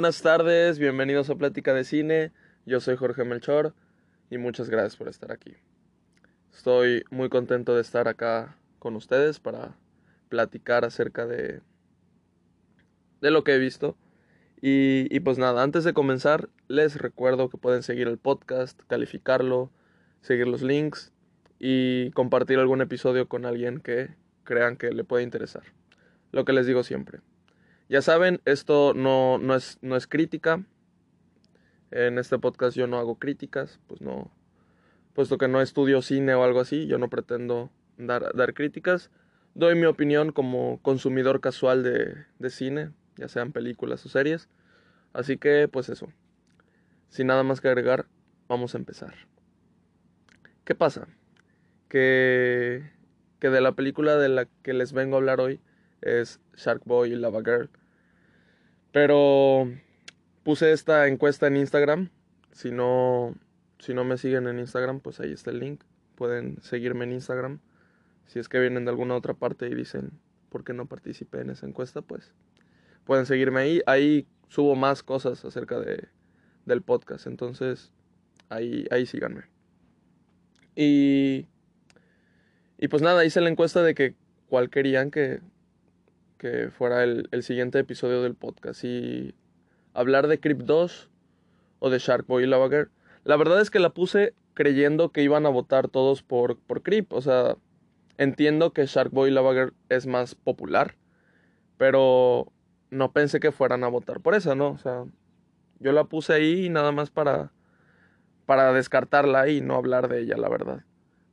buenas tardes, bienvenidos a Plática de Cine. Yo soy Jorge Melchor y muchas gracias por estar aquí. Estoy muy contento de estar acá con ustedes para platicar acerca de, de lo que he visto. Y, y pues nada, antes de comenzar, les recuerdo que pueden seguir el podcast, calificarlo, seguir los links y compartir algún episodio con alguien que crean que le puede interesar. Lo que les digo siempre. Ya saben, esto no, no, es, no es crítica. En este podcast yo no hago críticas, pues no, puesto que no estudio cine o algo así, yo no pretendo dar, dar críticas. Doy mi opinión como consumidor casual de, de cine, ya sean películas o series. Así que, pues eso. Sin nada más que agregar, vamos a empezar. ¿Qué pasa? Que, que de la película de la que les vengo a hablar hoy es Shark Boy y Lava Girl. Pero puse esta encuesta en Instagram. Si no, si no me siguen en Instagram, pues ahí está el link. Pueden seguirme en Instagram. Si es que vienen de alguna otra parte y dicen, ¿por qué no participé en esa encuesta? Pues pueden seguirme ahí. Ahí subo más cosas acerca de, del podcast. Entonces, ahí, ahí síganme. Y, y pues nada, hice la encuesta de que cuál querían que, que fuera el, el siguiente episodio del podcast. Y hablar de Crypt 2 o de Sharkboy y Lava Girl. La verdad es que la puse creyendo que iban a votar todos por, por. O sea, entiendo que Sharkboy y Lava Girl es más popular. Pero no pensé que fueran a votar por esa, ¿no? O sea, yo la puse ahí nada más para, para descartarla y no hablar de ella, la verdad.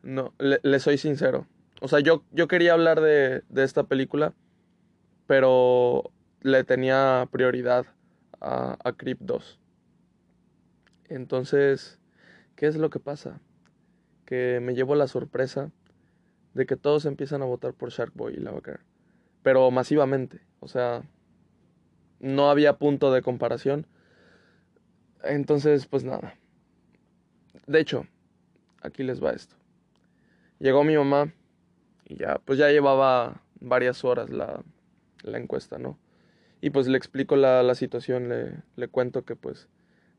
No, le, le soy sincero. O sea, yo, yo quería hablar de, de, esta película, pero le tenía prioridad a, a Creep 2. Entonces, ¿qué es lo que pasa? Que me llevo la sorpresa de que todos empiezan a votar por Sharkboy y Lava Girl. Pero masivamente. O sea, no había punto de comparación. Entonces, pues nada. De hecho, aquí les va esto. Llegó mi mamá y ya, pues ya llevaba varias horas la, la encuesta, ¿no? Y pues le explico la, la situación, le, le, cuento que pues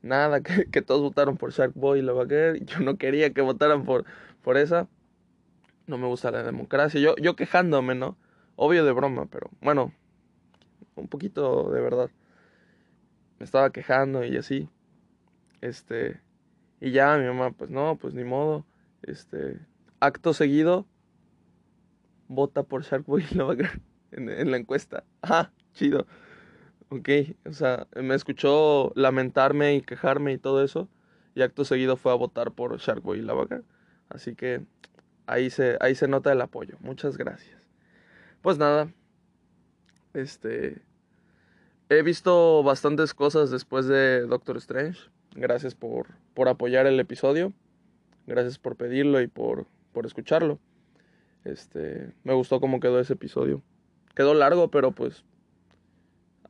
nada, que, que, todos votaron por Shark Boy y la Girl. Yo no quería que votaran por, por esa. No me gusta la democracia. Yo, yo quejándome, ¿no? Obvio de broma, pero bueno, un poquito de verdad. Me estaba quejando y así. Este. Y ya mi mamá, pues no, pues ni modo. Este. Acto seguido. Vota por Sharkboy y Girl en, en la encuesta. Ah, chido. Ok, o sea, me escuchó lamentarme y quejarme y todo eso. Y acto seguido fue a votar por Sharkboy y Lava Girl. Así que ahí se, ahí se nota el apoyo. Muchas gracias. Pues nada. Este. He visto bastantes cosas después de Doctor Strange. Gracias por, por apoyar el episodio. Gracias por pedirlo y por, por escucharlo. Este, me gustó cómo quedó ese episodio. Quedó largo, pero pues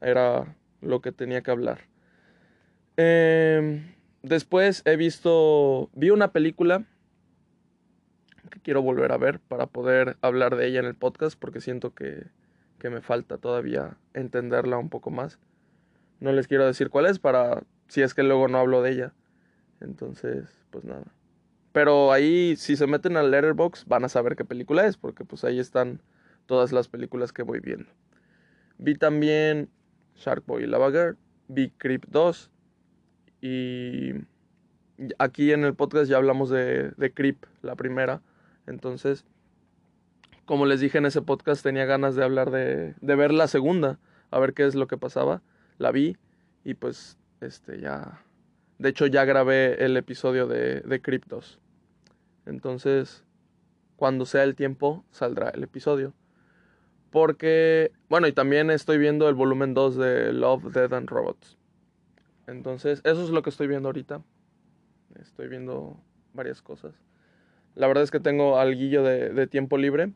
era lo que tenía que hablar. Eh, después he visto, vi una película que quiero volver a ver para poder hablar de ella en el podcast porque siento que que me falta todavía entenderla un poco más. No les quiero decir cuál es para si es que luego no hablo de ella. Entonces, pues nada. Pero ahí si se meten al Letterbox van a saber qué película es porque pues ahí están todas las películas que voy viendo. Vi también Sharkboy y Lava Girl, vi Creep 2 y aquí en el podcast ya hablamos de, de Creep, la primera. Entonces, como les dije en ese podcast, tenía ganas de hablar de, de ver la segunda, a ver qué es lo que pasaba. La vi y pues este ya... De hecho ya grabé el episodio de, de Cryptos. Entonces, cuando sea el tiempo, saldrá el episodio. Porque, bueno, y también estoy viendo el volumen 2 de Love, Dead and Robots. Entonces, eso es lo que estoy viendo ahorita. Estoy viendo varias cosas. La verdad es que tengo alguillo de, tiempo libre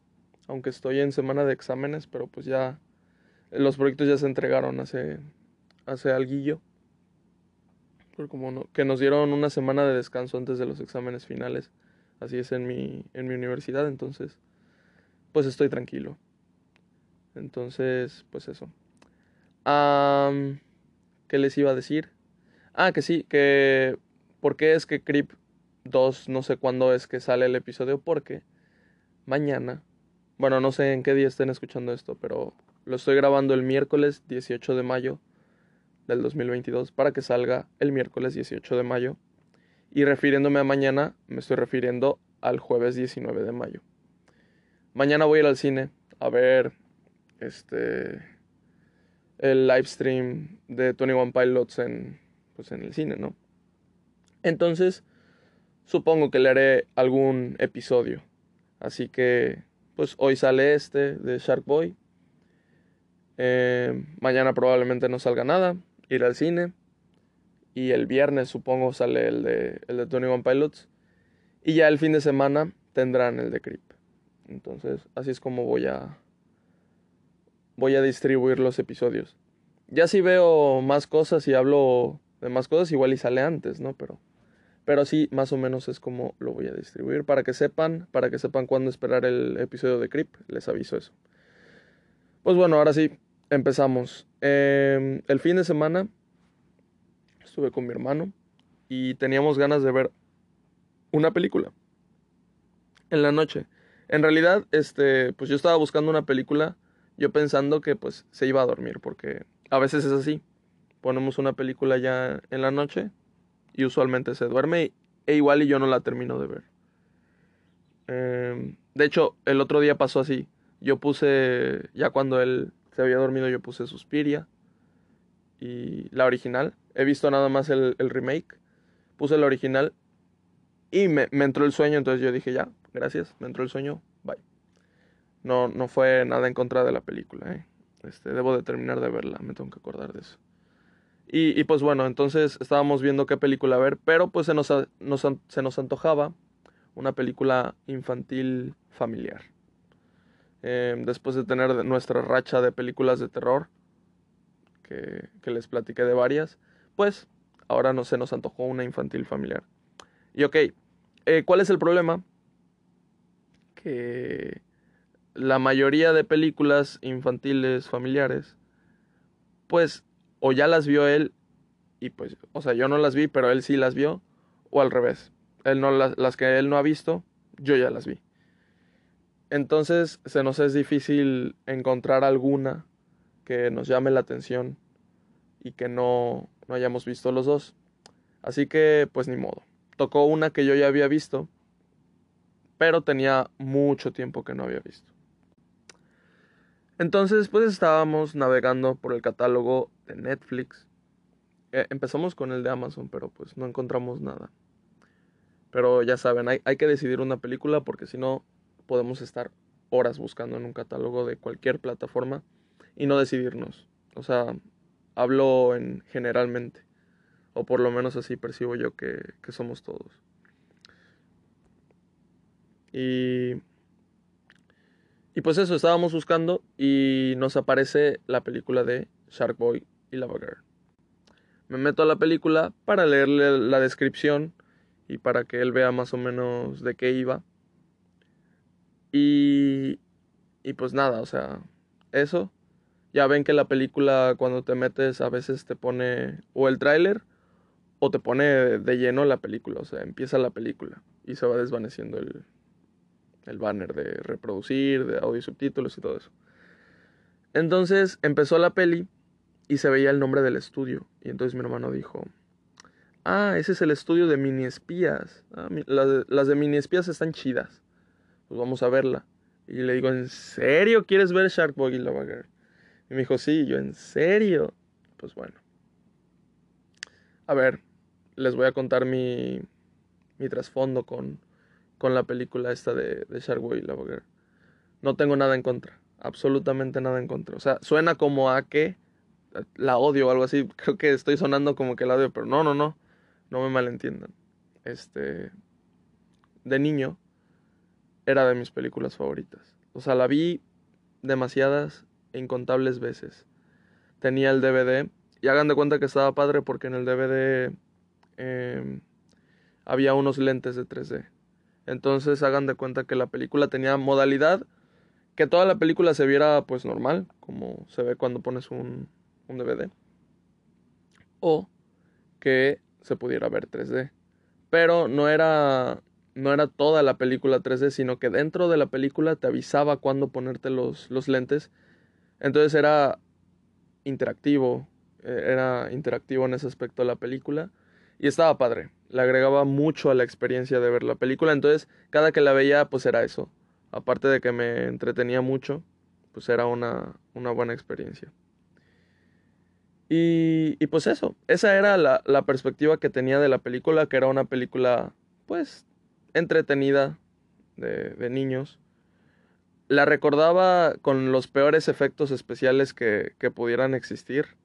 aunque estoy en semana de exámenes, pero pues ya los proyectos ya se entregaron hace, hace alguillo. Como que nos dieron una semana de descanso antes de los exámenes finales. Así es en mi, en mi universidad, entonces pues estoy tranquilo. Entonces, pues eso. ¿qué les iba a decir? Ah, que sí, que... ¿Por qué es que Creep 2 no sé cuándo es que sale el episodio? Porque mañana, bueno, no sé en qué día estén escuchando esto, pero lo estoy grabando el miércoles 18 de mayo del 2022 para que salga el miércoles 18 de mayo. Y refiriéndome a mañana, me estoy refiriendo al jueves 19 de mayo. Mañana voy a ir al cine a ver este el live stream de 21 Pilots en pues en el cine, ¿no? Entonces, supongo que le haré algún episodio. Así que pues hoy sale este de Shark Boy. Eh, mañana probablemente no salga nada, ir al cine. Y el viernes supongo sale el de, el de 21 Pilots. Y ya el fin de semana tendrán el de Creep. Entonces, así es como voy a voy a distribuir los episodios. Ya si veo más cosas y hablo de más cosas, igual y sale antes, ¿no? Pero pero sí, más o menos es como lo voy a distribuir para que sepan, para que sepan cuándo esperar el episodio de Creep, les aviso eso. Pues bueno, ahora sí, empezamos. Em, el fin de semana estuve con mi hermano y teníamos ganas de ver una película en la noche. En realidad, este, pues yo estaba buscando una película, yo pensando que pues se iba a dormir, porque a veces es así. Ponemos una película ya en la noche y usualmente se duerme e igual y yo no la termino de ver. Em, de hecho, el otro día pasó así. Yo puse, ya cuando él se había dormido, yo puse Suspiria y la original. He visto nada más el, el remake. Puse la original y me, me, entró el sueño, entonces yo dije, ya, gracias, me entró el sueño. No, no fue nada en contra de la película, ¿eh? Este, debo de terminar de verla, me tengo que acordar de eso. Y, y, pues bueno, entonces estábamos viendo qué película ver, pero pues se nos, nos, se nos antojaba una película infantil familiar. Eh, después de tener nuestra racha de películas de terror, que, que les platiqué de varias, pues ahora no se nos antojó una infantil familiar. Y ok, eh, ¿cuál es el problema? Que la mayoría de películas infantiles familiares, pues o ya las vio él y pues, o sea, yo no las vi, pero él sí las vio, o al revés. Él no las, las que él no ha visto, yo ya las vi. Entonces se nos es difícil encontrar alguna que nos llame la atención y que no, no hayamos visto los dos. Así que, pues ni modo. Tocó una que yo ya había visto, pero tenía mucho tiempo que no había visto. Entonces, pues estábamos navegando por el catálogo de Netflix. Eh, empezamos con el de Amazon, pero pues no encontramos nada. Pero ya saben, hay, hay que decidir una película porque si no podemos estar horas buscando en un catálogo de cualquier plataforma y no decidirnos. O sea, hablo en generalmente. O por lo menos así percibo yo que, que somos todos. Y y pues eso, estábamos buscando y nos aparece la película de Shark Boy y Lava Girl. Me meto a la película para leerle la descripción y para que él vea más o menos de qué iba. Y, y pues nada, o sea, eso. Ya ven que la película cuando te metes a veces te pone o el tráiler o te pone de lleno la película, o sea, empieza la película y se va desvaneciendo el, el banner de reproducir, de audio y subtítulos y todo eso. Entonces empezó la peli y se veía el nombre del estudio. Y entonces mi hermano dijo, ah, ese es el estudio de mini espías. Ah, las, de, mini espías están chidas. Pues vamos a verla. Y le digo, ¿en serio quieres ver Shark Boy y Lava? Y me dijo, sí, yo, ¿en serio? Pues bueno. A ver, les voy a contar mi, mi trasfondo con, con la película esta de, de Sharkboy y. No tengo nada en contra, absolutamente nada en contra. O sea, suena como a que la odio o algo así. Creo que estoy sonando como que la odio, pero no, no, no, no me malentiendan. Este, de niño, era de mis películas favoritas. O sea, la vi demasiadas e incontables veces. Tenía el DVD y hagan de cuenta que estaba padre porque en el DVD em, había unos lentes de 3D. Entonces hagan de cuenta que la película tenía modalidad que toda la película se viera pues normal, como se ve cuando pones un, un DVD. o que se pudiera ver 3D. Pero no era no era toda la película 3D, sino que dentro de la película te avisaba cuándo ponerte los, los lentes. Entonces era interactivo, eh, era interactivo en ese aspecto de la película y estaba padre. Le agregaba mucho a la experiencia de ver la película, entonces cada que la veía pues era eso. Aparte de que me entretenía mucho, pues era una, una buena experiencia. Y, y, pues eso, esa era la, la perspectiva que tenía de la película, que era una película pues entretenida de, de niños. La recordaba con los peores efectos especiales que, que pudieran existir.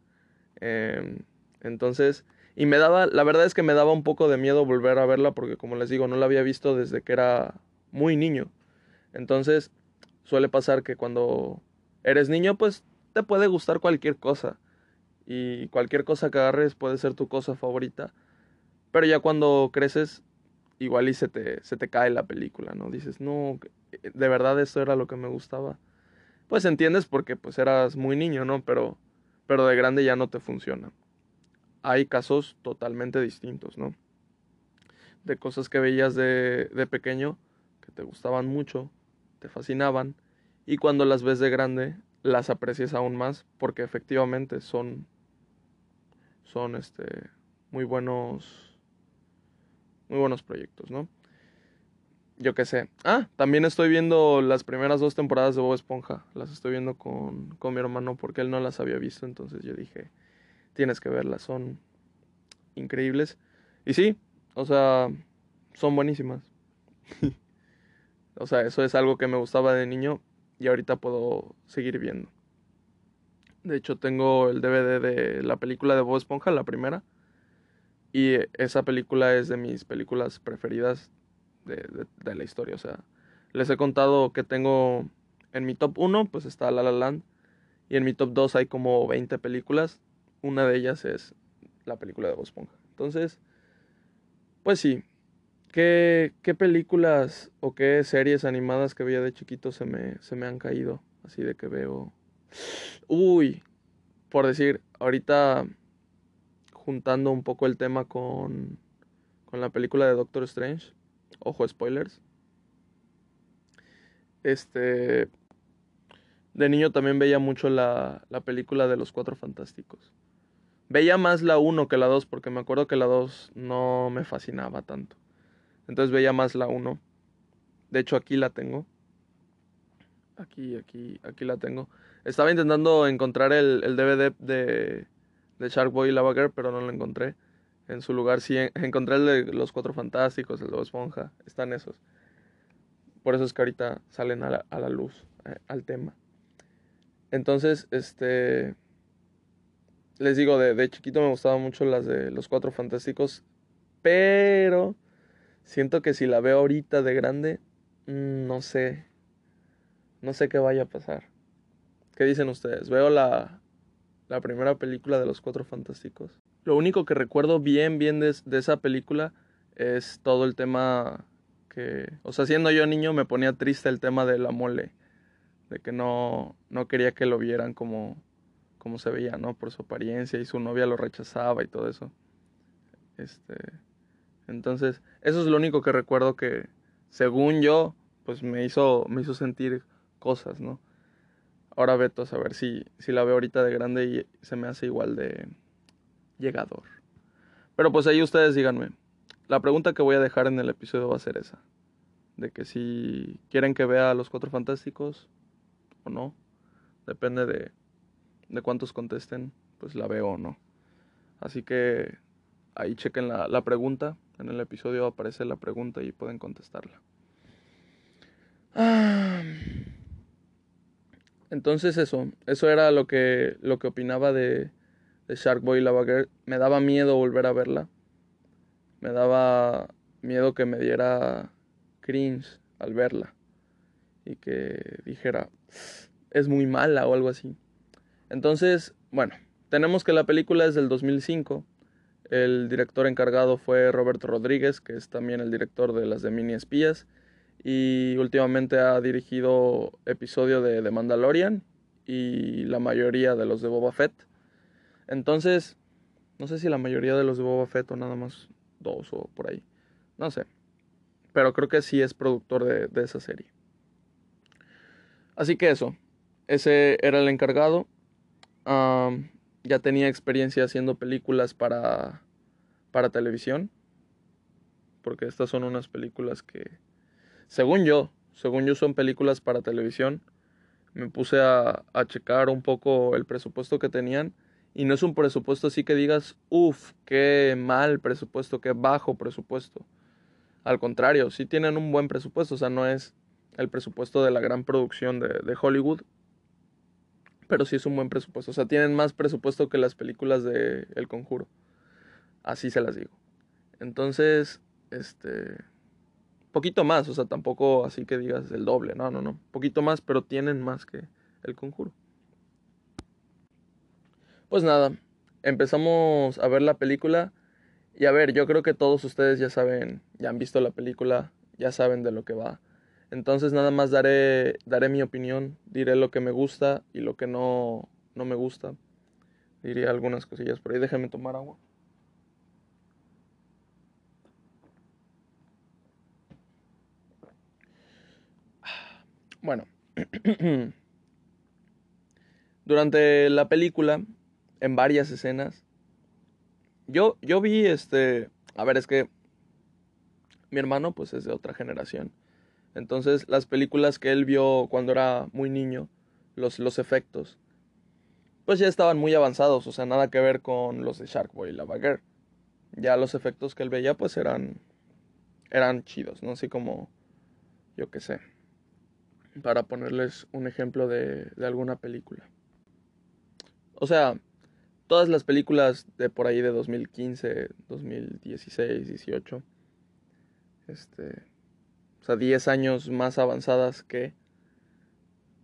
Eh, entonces, y me daba, la verdad es que me daba un poco de miedo volver a verla porque como les digo, no la había visto desde que era muy niño. Entonces, suele pasar que cuando eres niño, pues te puede gustar cualquier cosa. Y cualquier cosa que agarres puede ser tu cosa favorita. Pero ya cuando creces, igual y se te, se te cae la película, ¿no? Dices, no, eh, de verdad esto era lo que me gustaba. Pues entiendes porque pues eras muy niño, ¿no? Pero, pero de grande ya no te funciona. Hay casos totalmente distintos, ¿no? De cosas que veías de, de pequeño, que te gustaban mucho, te fascinaban, y cuando las ves de grande, las aprecias aún más, porque efectivamente son, son este, muy buenos muy buenos proyectos, ¿no? Yo qué sé. Ah, también estoy viendo las primeras dos temporadas de Bob Esponja. Las estoy viendo con, con mi hermano porque él no las había visto. Entonces yo dije, tienes que verlas, son increíbles. Y sí, o sea, son buenísimas. o sea, eso es algo que me gustaba de niño y ahorita puedo seguir viendo. De hecho, tengo el DVD de la película de Bob Esponja, la primera. Y esa película es de mis películas preferidas de, de, la historia. O sea, les he contado que tengo en mi top 1, pues está La La Land. Y en mi top 2 hay como 20 películas. Una de ellas es la película de Bob Esponja. Entonces, pues sí. ¿Qué, ¿Qué películas o qué series animadas que veía de chiquito se me, se me han caído? Así de que veo... Uy, por decir, ahorita juntando un poco el tema con, con la película de Doctor Strange. Ojo, spoilers. Este. De niño también veía mucho la, la película de los Cuatro Fantásticos. Veía más la 1 que la 2 porque me acuerdo que la 2 no me fascinaba tanto. Entonces veía más la 1. De hecho aquí la tengo. Aquí, aquí, aquí la tengo. Estaba intentando encontrar el, el DVD de, de Shark Boy y Lava Girl, pero no lo encontré. En su lugar sí encontré el de los Cuatro Fantásticos, el de Esponja, están esos. Por eso es que ahorita salen a la, luz, eh, al tema. Entonces, este... Les digo, de, de chiquito me gustaban mucho las de los Cuatro Fantásticos, pero siento que si la veo ahorita de grande, mm, no sé, no sé qué vaya a pasar. ¿Qué dicen ustedes? Veo la, la primera película de los Cuatro Fantásticos. Lo único que recuerdo bien, bien de, esa película es todo el tema que, o sea, siendo yo niño me ponía triste el tema de la mole, de que no, no quería que lo vieran como, como se veía, ¿no? Por su apariencia y su novia lo rechazaba y todo eso. Este, entonces, eso es lo único que recuerdo que, según yo, pues me hizo, me hizo sentir cosas, ¿no? Ahora veto a saber si, si la veo ahorita de grande y se me hace igual de llegador. Pero pues ahí ustedes díganme. La pregunta que voy a dejar en el episodio va a ser esa. De que si quieren que vea a los cuatro fantásticos o no. Depende de, de cuántos contesten, pues la veo o no. Así que ahí chequen la, la pregunta. En el episodio aparece la pregunta y pueden contestarla. Ah. Entonces eso, eso era lo que, lo que opinaba de, de Shark Boy y Lava Girl. Me daba miedo volver a verla. Me daba miedo que me diera cringe al verla. Y que dijera, es muy mala o algo así. Entonces, bueno, tenemos que la película es del 2005. El director encargado fue Roberto Rodríguez, que es también el director de las de Mini Espías y últimamente ha dirigido episodio de The Mandalorian y la mayoría de los de Boba Fett. Entonces, No sé si la mayoría de los de Boba Fett o nada más dos o por ahí. No sé. Pero creo que sí es productor de, de esa serie. Así que eso. Ese era el encargado. Ya tenía experiencia haciendo películas para, para televisión. Porque estas son unas películas que, según yo, según yo son películas para televisión. Me puse a, checar un poco el presupuesto que tenían. Y no es un presupuesto así que digas, uff, qué mal presupuesto, qué bajo presupuesto. Al contrario, sí tienen un buen presupuesto. O sea, no es el presupuesto de la gran producción de Hollywood pero sí es un buen presupuesto. O sea, tienen más presupuesto que las películas de El Conjuro. Así se las digo. Entonces, este... Poquito más, o sea, tampoco así que digas el doble, no, no, no. Poquito más, pero tienen más que El Conjuro. Pues nada, empezamos a ver la película. Y a ver, yo creo que todos ustedes ya saben, ya han visto la película, ya saben de lo que va. Entonces nada más daré, daré mi opinión, diré lo que me gusta y lo que no, no me gusta. Diré algunas cosillas por ahí. Déjenme tomar agua. Bueno. Durante la película, en varias escenas, yo, yo vi este... A ver, es que mi hermano pues es de otra generación. Entonces, las películas que él vio cuando era muy niño, los, los efectos, pues ya estaban muy avanzados, o sea, nada que ver con los de Sharkboy y la Girl. Ya los efectos que él veía, pues eran, eran chidos, ¿no? Así como, yo qué sé, para ponerles un ejemplo de, de alguna película. O sea, todas las películas de por ahí de 2015, 2016, 18, este, sea, 10 años más avanzadas que,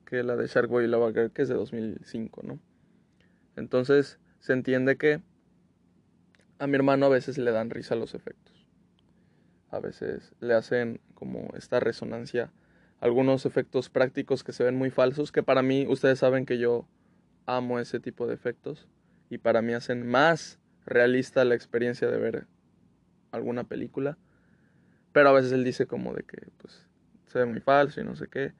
que la de Sharkboy y Lava Girl, que es de 2005, ¿no? Entonces, se entiende que a mi hermano a veces le dan risa los efectos. A veces le hacen como esta resonancia, algunos efectos prácticos que se ven muy falsos, que para mí, ustedes saben que yo amo ese tipo de efectos y para mí hacen más realista la experiencia de ver alguna película. Pero a veces él dice como de que pues se ve muy falso y no sé qué.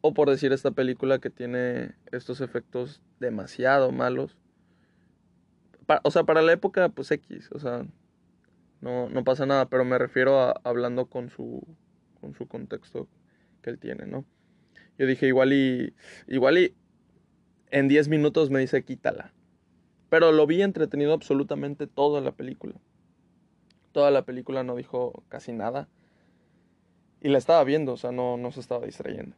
O por decir esta película que tiene estos efectos demasiado malos. o sea, para la época pues X, o sea, no, no pasa nada, pero me refiero a hablando con su, con su contexto que él tiene, ¿no? Yo dije igual y, igual y en 10 minutos me dice quítala. Pero lo vi entretenido absolutamente toda la película. Toda la película no dijo casi nada. Y la estaba viendo, o sea, no, no se estaba distrayendo.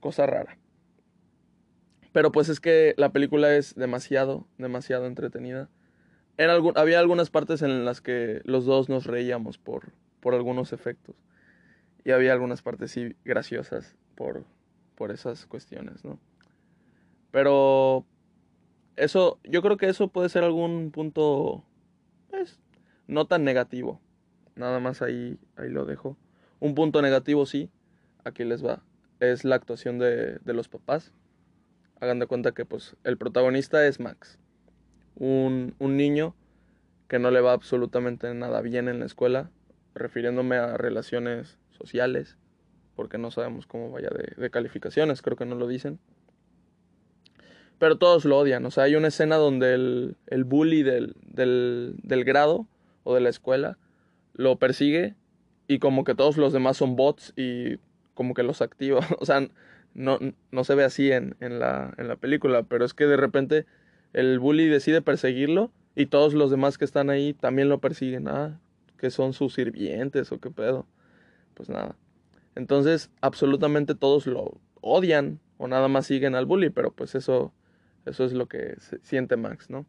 Cosa rara. Pero pues es que la película es demasiado, demasiado entretenida. Había algunas partes en las que los dos nos reíamos por, por algunos efectos. Y había algunas partes sí graciosas por, por esas cuestiones, ¿no? Pero eso, yo creo que eso puede ser algún punto, no tan negativo. Nada más ahí, ahí lo dejo. Un punto negativo sí, aquí les va, es la actuación de, de los papás. Hagan de cuenta que pues el protagonista es Max, un, un niño que no le va absolutamente nada bien en la escuela, refiriéndome a relaciones sociales, porque no sabemos cómo vaya de, calificaciones, creo que no lo dicen. Pero todos lo odian, o sea, hay una escena donde el, el bully del, del, del grado o de la escuela lo persigue y como que todos los demás son bots y como que los activa. O sea, no, no se ve así en, en, la, en la película, pero es que de repente el bully decide perseguirlo y todos los demás que están ahí también lo persiguen. Ah, que son sus sirvientes o qué pedo. Pues nada. Entonces, absolutamente todos lo odian o nada más siguen al bully, pero pues eso, eso es lo que siente Max, ¿no?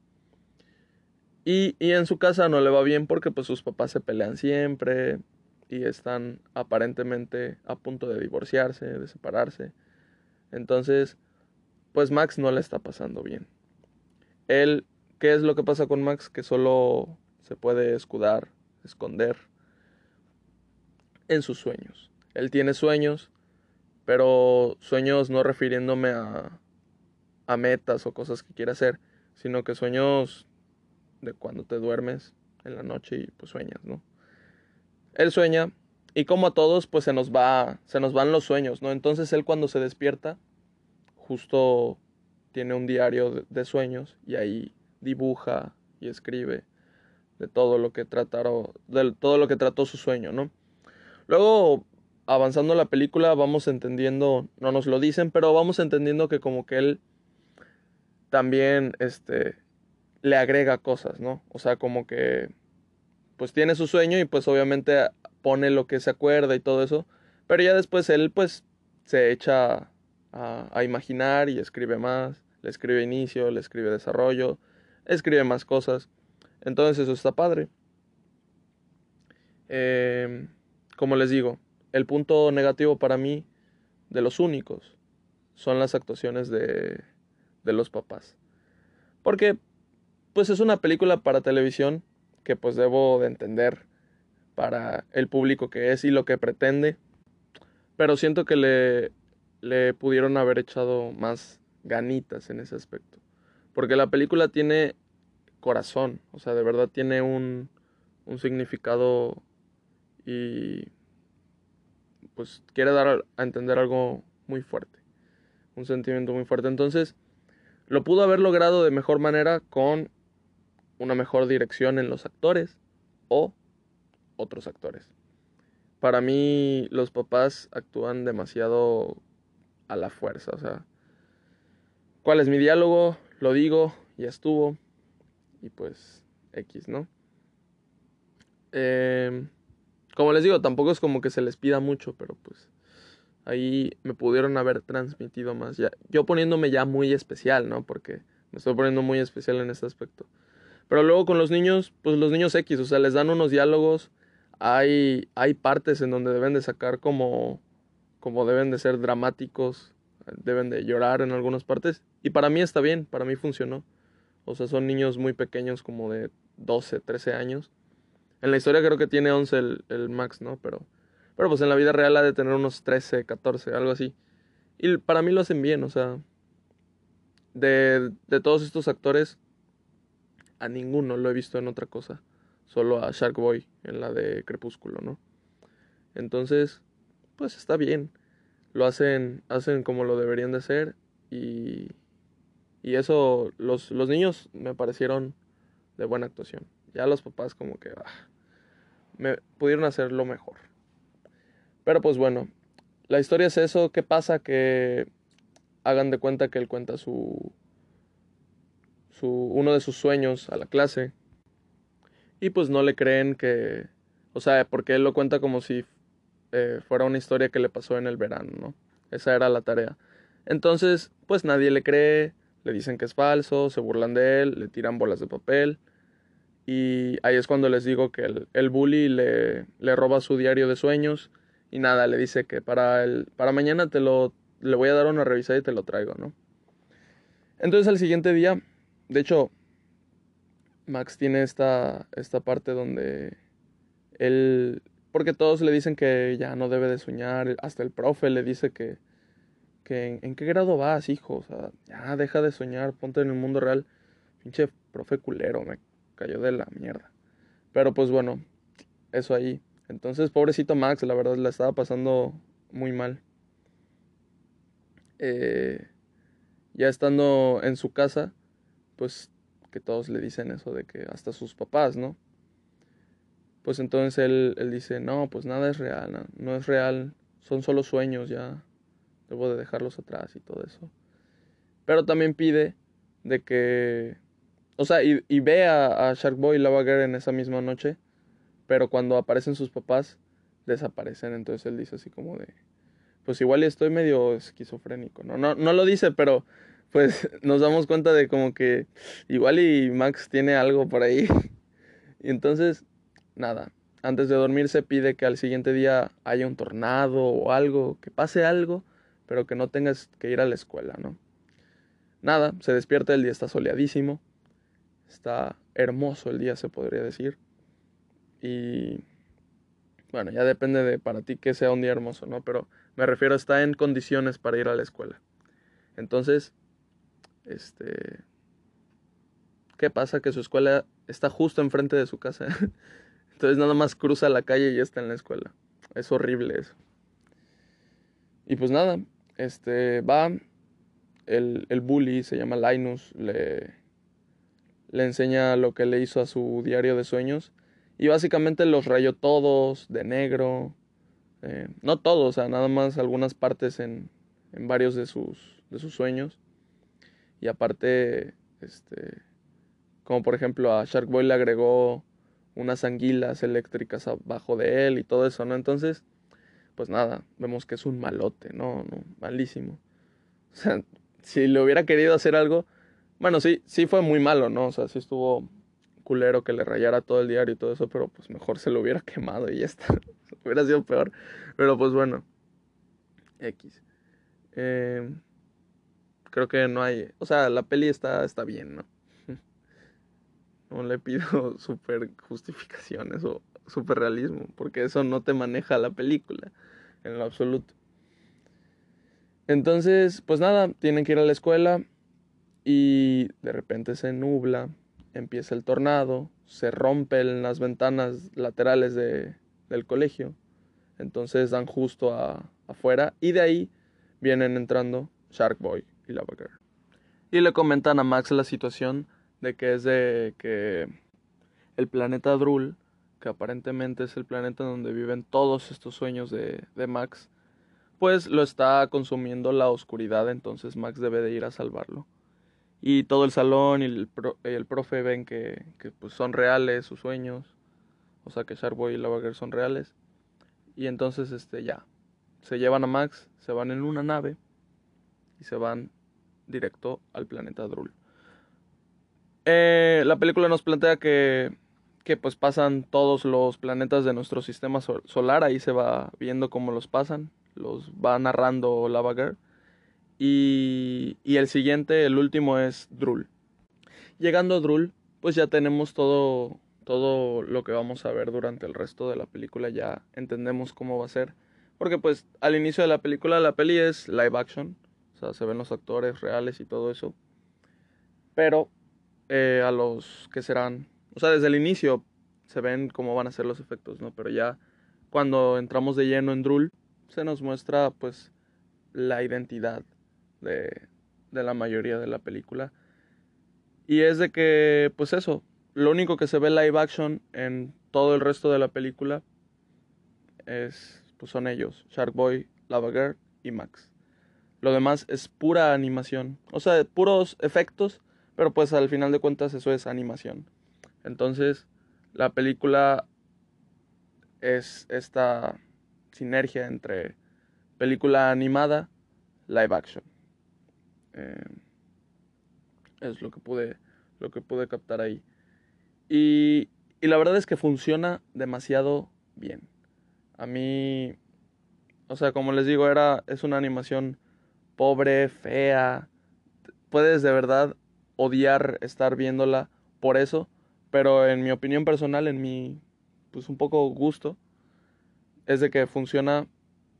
Y, y, en su casa no le va bien porque pues sus papás se pelean siempre y están aparentemente a punto de divorciarse, de separarse. Entonces, pues Max no le está pasando bien. Él, ¿qué es lo que pasa con Max? Que solo se puede escudar, esconder en sus sueños. Él tiene sueños, pero sueños no refiriéndome a, a metas o cosas que quiere hacer, sino que sueños de cuando te duermes en la noche y pues sueñas, ¿no? Él sueña y como a todos pues se nos va se nos van los sueños, ¿no? Entonces él cuando se despierta justo tiene un diario de, sueños y ahí dibuja y escribe de todo lo que trataron de todo lo que trató su sueño, ¿no? Luego avanzando la película vamos entendiendo, no nos lo dicen, pero vamos entendiendo que como que él también este le agrega cosas, ¿no? O sea, como que pues tiene su sueño y pues obviamente pone lo que se acuerda y todo eso, pero ya después él pues se echa a, a imaginar y escribe más, le escribe inicio, le escribe desarrollo, escribe más cosas, entonces eso está padre. Eh, como les digo, el punto negativo para mí, de los únicos, son las actuaciones de, de los papás. Porque, pues es una película para televisión que pues debo de entender para el público que es y lo que pretende. Pero siento que le, le pudieron haber echado más ganitas en ese aspecto. Porque la película tiene corazón, o sea, de verdad tiene un, un significado y pues quiere dar a entender algo muy fuerte, un sentimiento muy fuerte. Entonces, lo pudo haber logrado de mejor manera con una mejor dirección en los actores o otros actores. Para mí los papás actúan demasiado a la fuerza, o sea, ¿cuál es mi diálogo? Lo digo, ya estuvo y pues X, ¿no? Eh, como les digo, tampoco es como que se les pida mucho, pero pues ahí me pudieron haber transmitido más. Ya, yo poniéndome ya muy especial, ¿no? Porque me estoy poniendo muy especial en este aspecto. Pero luego con los niños, pues los niños X, o sea, les dan unos diálogos, hay, hay partes en donde deben de sacar como, como deben de ser dramáticos, deben de llorar en algunas partes. Y para mí está bien, para mí funcionó. O sea, son niños muy pequeños, como de 12, 13 años. En la historia creo que tiene 11 el, el Max, ¿no? Pero, pero pues en la vida real ha de tener unos 13, 14, algo así. Y para mí lo hacen bien, o sea. De, de todos estos actores, a ninguno lo he visto en otra cosa. Solo a Shark Boy en la de Crepúsculo, ¿no? Entonces, pues está bien. Lo hacen, hacen como lo deberían de hacer. Y, y eso, los, los niños me parecieron de buena actuación. Ya los papás como que... Ah, me pudieron hacerlo mejor. Pero pues bueno, la historia es eso. ¿Qué pasa? Que hagan de cuenta que él cuenta su, su uno de sus sueños a la clase y pues no le creen que, o sea, porque él lo cuenta como si eh, fuera una historia que le pasó en el verano, ¿no? Esa era la tarea. Entonces, pues nadie le cree, le dicen que es falso, se burlan de él, le tiran bolas de papel y ahí es cuando les digo que el, el bully le, le, roba su diario de sueños y nada, le dice que para, el, para mañana te lo, le voy a dar una revisada y te lo traigo, ¿no? Entonces al siguiente día, de hecho, Max tiene esta, esta parte donde él, porque todos le dicen que ya no debe de soñar, hasta el profe le dice que, que en, qué grado vas, hijo, o sea, ya deja de soñar, ponte en el mundo real, pinche profe culero, me cayó de la mierda. Pero pues bueno, eso ahí. Entonces, pobrecito Max, la verdad, la estaba pasando muy mal. Eh, ya estando en su casa, pues que todos le dicen eso de que hasta sus papás, ¿no? Pues entonces él, él dice, no, pues nada es real, no, es real, son solo sueños, ya debo de dejarlos atrás y todo eso. Pero también pide de que o sea, y, y ve a, a Sharkboy y Lava Girl en esa misma noche, pero cuando aparecen sus papás, desaparecen. Entonces él dice así como de, pues igual estoy medio esquizofrénico, ¿no? No, no lo dice, pero pues nos damos cuenta de como que igual y Max tiene algo por ahí. Y entonces, nada, antes de dormir se pide que al siguiente día haya un tornado o algo, que pase algo, pero que no tengas que ir a la escuela, ¿no? Nada, se despierta, el día está soleadísimo. Está hermoso el día, se podría decir. Y bueno, ya depende de para ti que sea un día hermoso, ¿no? Pero me refiero, está en condiciones para ir a la escuela. Entonces, este, ¿qué pasa? Que su escuela está justo enfrente de su casa. Entonces nada más cruza la calle y ya está en la escuela. Es horrible eso. Y pues nada, este va, el, el bully se llama Linus, le, le enseña lo que le hizo a su diario de sueños y básicamente los rayó todos de negro. Eh, no todos, o sea, nada más algunas partes en, en varios de sus, de sus sueños. Y aparte, este, como por ejemplo a Shark Boy le agregó unas anguilas eléctricas abajo de él y todo eso, ¿no? Entonces, pues nada, vemos que es un malote, ¿no? malísimo. O sea, si le hubiera querido hacer algo, bueno, sí, sí fue muy malo, ¿no? O sea, sí estuvo culero que le rayara todo el diario y todo eso, pero pues mejor se lo hubiera quemado y ya está. hubiera sido peor. Pero pues bueno, X. Eh, creo que no hay, o sea, la peli está, está bien, ¿no? No le pido super justificaciones o super realismo, porque eso no te maneja la película en lo absoluto. Entonces, pues nada, tienen que ir a la escuela y de repente se nubla, empieza el tornado, se rompen las ventanas laterales de, del colegio, entonces dan justo afuera y de ahí vienen entrando Shark Boy y Lava Girl. Y le comentan a Max la situación de que es de que el planeta Drul, que aparentemente es el planeta donde viven todos estos sueños de, de Max, pues lo está consumiendo la oscuridad, entonces Max debe de ir a salvarlo. Y todo el salón y el, el profe ven que, que pues son reales sus sueños, o sea que Sharkboy y Lava son reales. Y entonces este ya, se llevan a Max, se van en una nave se van directo al planeta Drul. Eh, la película nos plantea que, que pues pasan todos los planetas de nuestro sistema solar, ahí se va viendo cómo los pasan, los va narrando Lava Girl. Y, y el siguiente, el último es Drul. Llegando a Drul, pues ya tenemos todo, todo lo que vamos a ver durante el resto de la película, ya entendemos cómo va a ser. Porque pues al inicio de la película, la peli es live action, o sea, se ven los actores reales y todo eso. Pero eh, a los que serán, o sea, desde el inicio se ven cómo van a ser los efectos, ¿no? Pero ya cuando entramos de lleno en Drul, se nos muestra pues la identidad de, de la mayoría de la película. Y es de que, pues eso, lo único que se ve live action en todo el resto de la película es, pues son ellos, Shark Boy, Lava Girl y Max. Lo demás es pura animación, o sea, puros efectos, pero pues al final de cuentas eso es animación. Entonces, la película es esta sinergia entre película animada, live action. Eh, es lo que pude, lo que pude captar ahí. Y, y la verdad es que funciona demasiado bien. A mí, o sea, como les digo, era, es una animación pobre, fea. Puedes de verdad odiar estar viéndola por eso, pero en mi opinión personal, en mi, pues un poco gusto, es de que funciona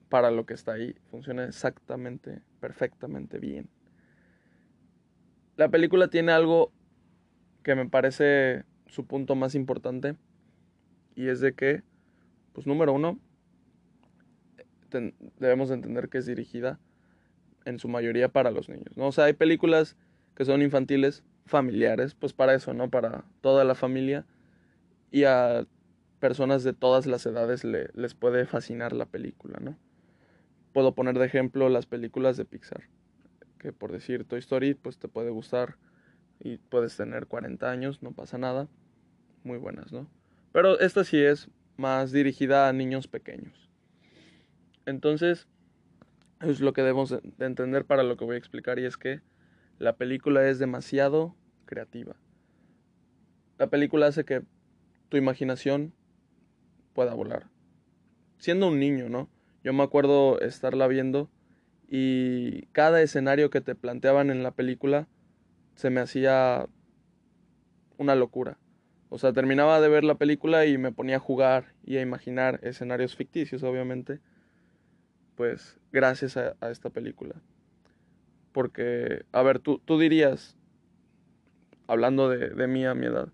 para lo que está ahí, funciona exactamente, perfectamente bien. La película tiene algo que me parece su punto más importante y es de que, pues número uno, debemos entender que es dirigida en su mayoría para los niños, ¿no? O sea, hay películas que son infantiles, familiares, pues para eso, ¿no? Para toda la familia y a personas de todas las edades les puede fascinar la película, ¿no? Puedo poner de ejemplo las películas de Pixar, que por decir Toy Story, pues te puede gustar y puedes tener 40 años, no pasa nada, muy buenas, ¿no? Pero esta sí es más dirigida a niños pequeños. Entonces, es lo que debemos de entender para lo que voy a explicar y es que la película es demasiado creativa. La película hace que tu imaginación pueda volar. Siendo un niño, ¿no? Yo me acuerdo estarla viendo y cada escenario que te planteaban en la película se me hacía una locura. O sea, terminaba de ver la película y me ponía a jugar y a imaginar escenarios ficticios, obviamente. Pues gracias a, esta película. Porque, a ver, tú, tú dirías, hablando de, de mí a mi edad,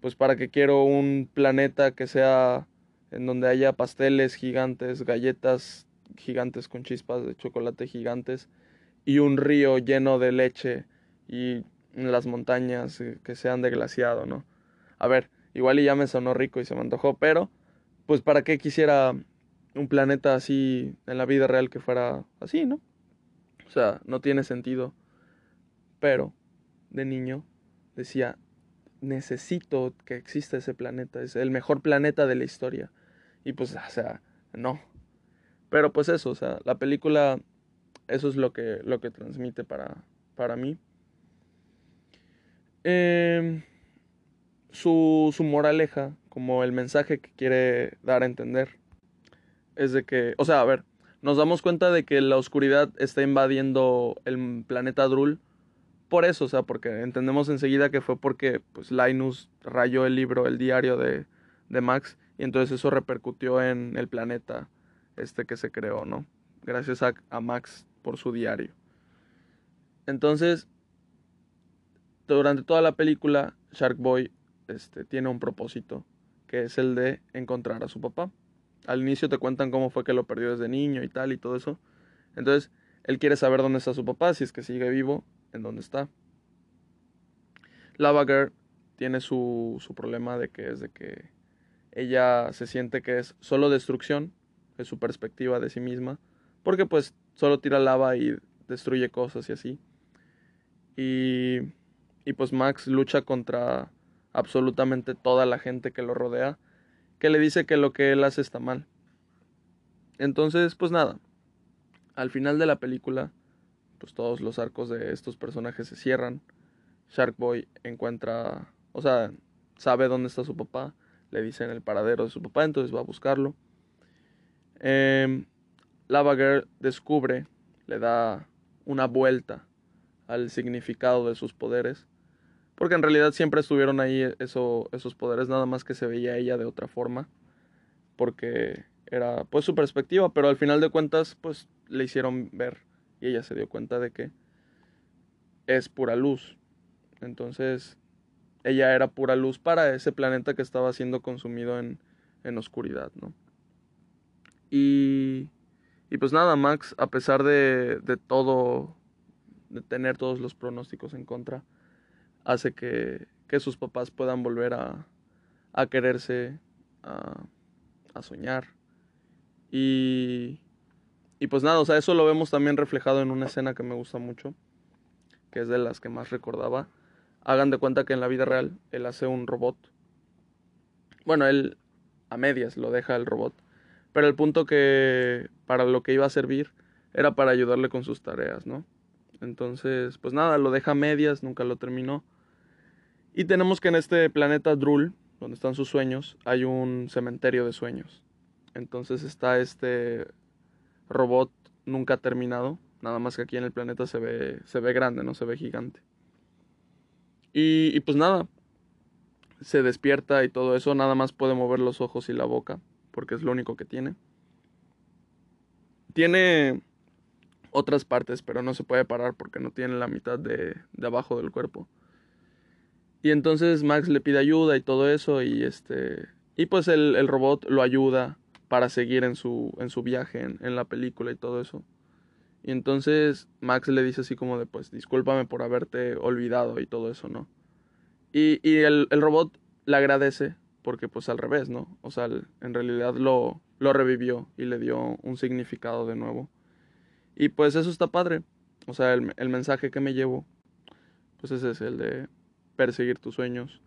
pues para qué quiero un planeta que sea en donde haya pasteles gigantes, galletas gigantes con chispas de chocolate gigantes y un río lleno de leche y las montañas eh, que sean de glaciado, ¿no? A ver, igual y ya me sonó rico y se me antojó, pero pues para qué quisiera un planeta así en la vida real que fuera así, ¿no? O sea, no tiene sentido. Pero de niño decía, necesito que exista ese planeta, es el mejor planeta de la historia. Y pues, o sea, no. Pero pues eso, o sea, la película, eso es lo que, lo que transmite para, para mí. Eh, su, su moraleja, como el mensaje que quiere dar a entender, es de que, o sea, a ver, nos damos cuenta de que la oscuridad está invadiendo el planeta Drul por eso, o sea, porque entendemos enseguida que fue porque pues Linus rayó el libro, el diario de, de Max, y entonces eso repercutió en el planeta este que se creó, ¿no? Gracias a, a Max por su diario. Entonces, durante toda la película, Shark Boy este, tiene un propósito, que es el de encontrar a su papá. Al inicio te cuentan cómo fue que lo perdió desde niño y tal y todo eso. Entonces, él quiere saber dónde está su papá, si es que sigue vivo, en dónde está. Lava Girl tiene su, su problema de que es de que ella se siente que es solo destrucción, es su perspectiva de sí misma, porque pues solo tira lava y destruye cosas y así. Y, y pues Max lucha contra absolutamente toda la gente que lo rodea, que le dice que lo que él hace está mal. Entonces, pues nada, al final de la película, pues todos los arcos de estos personajes se cierran. Shark Boy encuentra, o sea, sabe dónde está su papá, le dicen el paradero de su papá, entonces va a buscarlo. Eh, Lava Girl descubre, le da una vuelta al significado de sus poderes, porque en realidad siempre estuvieron ahí eso, esos poderes, nada más que se veía ella de otra forma, porque era pues su perspectiva, pero al final de cuentas pues le hicieron ver y ella se dio cuenta de que es pura luz. Entonces, ella era pura luz para ese planeta que estaba siendo consumido en, en oscuridad, ¿no? Y, y pues nada, Max, a pesar de, de todo, de tener todos los pronósticos en contra, hace que, que sus papás puedan volver a, a quererse, a, a soñar. Y, y pues nada, o sea, eso lo vemos también reflejado en una escena que me gusta mucho, que es de las que más recordaba. Hagan de cuenta que en la vida real él hace un robot. Bueno, él a medias lo deja el robot. Pero el punto que para lo que iba a servir era para ayudarle con sus tareas, ¿no? Entonces, pues nada, lo deja a medias, nunca lo terminó. Y tenemos que en este planeta Drul, donde están sus sueños, hay un cementerio de sueños. Entonces está este robot nunca terminado. Nada más que aquí en el planeta se ve, se ve grande, no se ve gigante. Y, pues nada, se despierta y todo eso, nada más puede mover los ojos y la boca, porque es lo único que tiene. Tiene otras partes, pero no se puede parar porque no tiene la mitad de, de abajo del cuerpo. Y entonces Max le pide ayuda y todo eso, y este. Y pues el, el robot lo ayuda para seguir en su, en su viaje en, la película y todo eso. Y entonces Max le dice así como de, pues, discúlpame por haberte olvidado y todo eso, ¿no? Y, y el, el, robot le agradece porque pues al revés, ¿no? O sea, en realidad lo, lo revivió y le dio un significado de nuevo. Y pues eso está padre. O sea, el, el mensaje que me llevo, pues ese es el de perseguir tus sueños.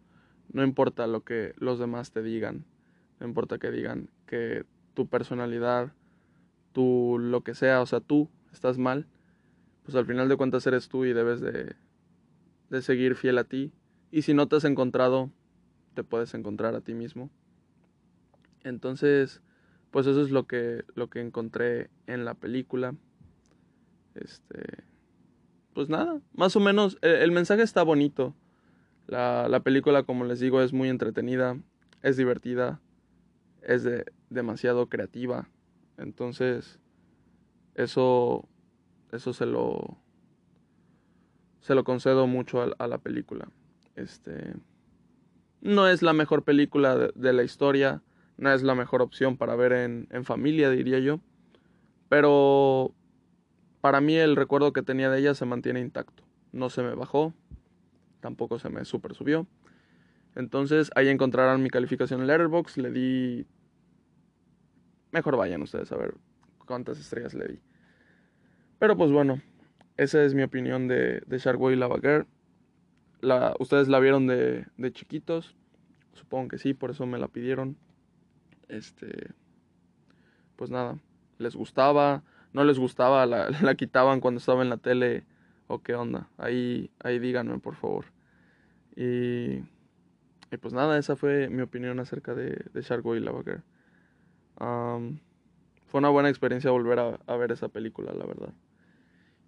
No importa lo que los demás te digan. No importa que digan que tu personalidad, tu lo que sea, o sea, tú estás mal, pues al final de cuentas eres tú y debes de, de seguir fiel a ti. Y si no te has encontrado, te puedes encontrar a ti mismo. Entonces, pues eso es lo que, lo que encontré en la película. Este, pues nada, más o menos, el, el mensaje está bonito. La, la película, como les digo, es muy entretenida, es divertida es de, demasiado creativa. Entonces, eso, eso se lo, se lo concedo mucho a, la película. Este, No es la mejor película de, de la historia, no es la mejor opción para ver en, en familia, diría yo. Pero para mí el recuerdo que tenía de ella se mantiene intacto. No se me bajó, tampoco se me super subió. Entonces ahí encontrarán mi calificación en Letterboxd. Le di. Mejor vayan ustedes a ver cuántas estrellas le di. Pero pues bueno, esa es mi opinión de, de Sharkboy y. La, ustedes la vieron de, de chiquitos. Supongo que sí, por eso me la pidieron. Este. Pues nada, les gustaba. No les gustaba, la, la quitaban cuando estaba en la tele. O qué onda. Ahí, ahí díganme, por favor. Y. Pues nada, esa fue mi opinión acerca de, de Sharkboy. Um, fue una buena experiencia volver a, ver esa película, la verdad.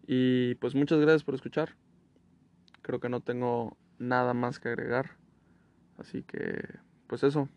Y pues muchas gracias por escuchar. Creo que no tengo nada más que agregar. Así que, pues eso.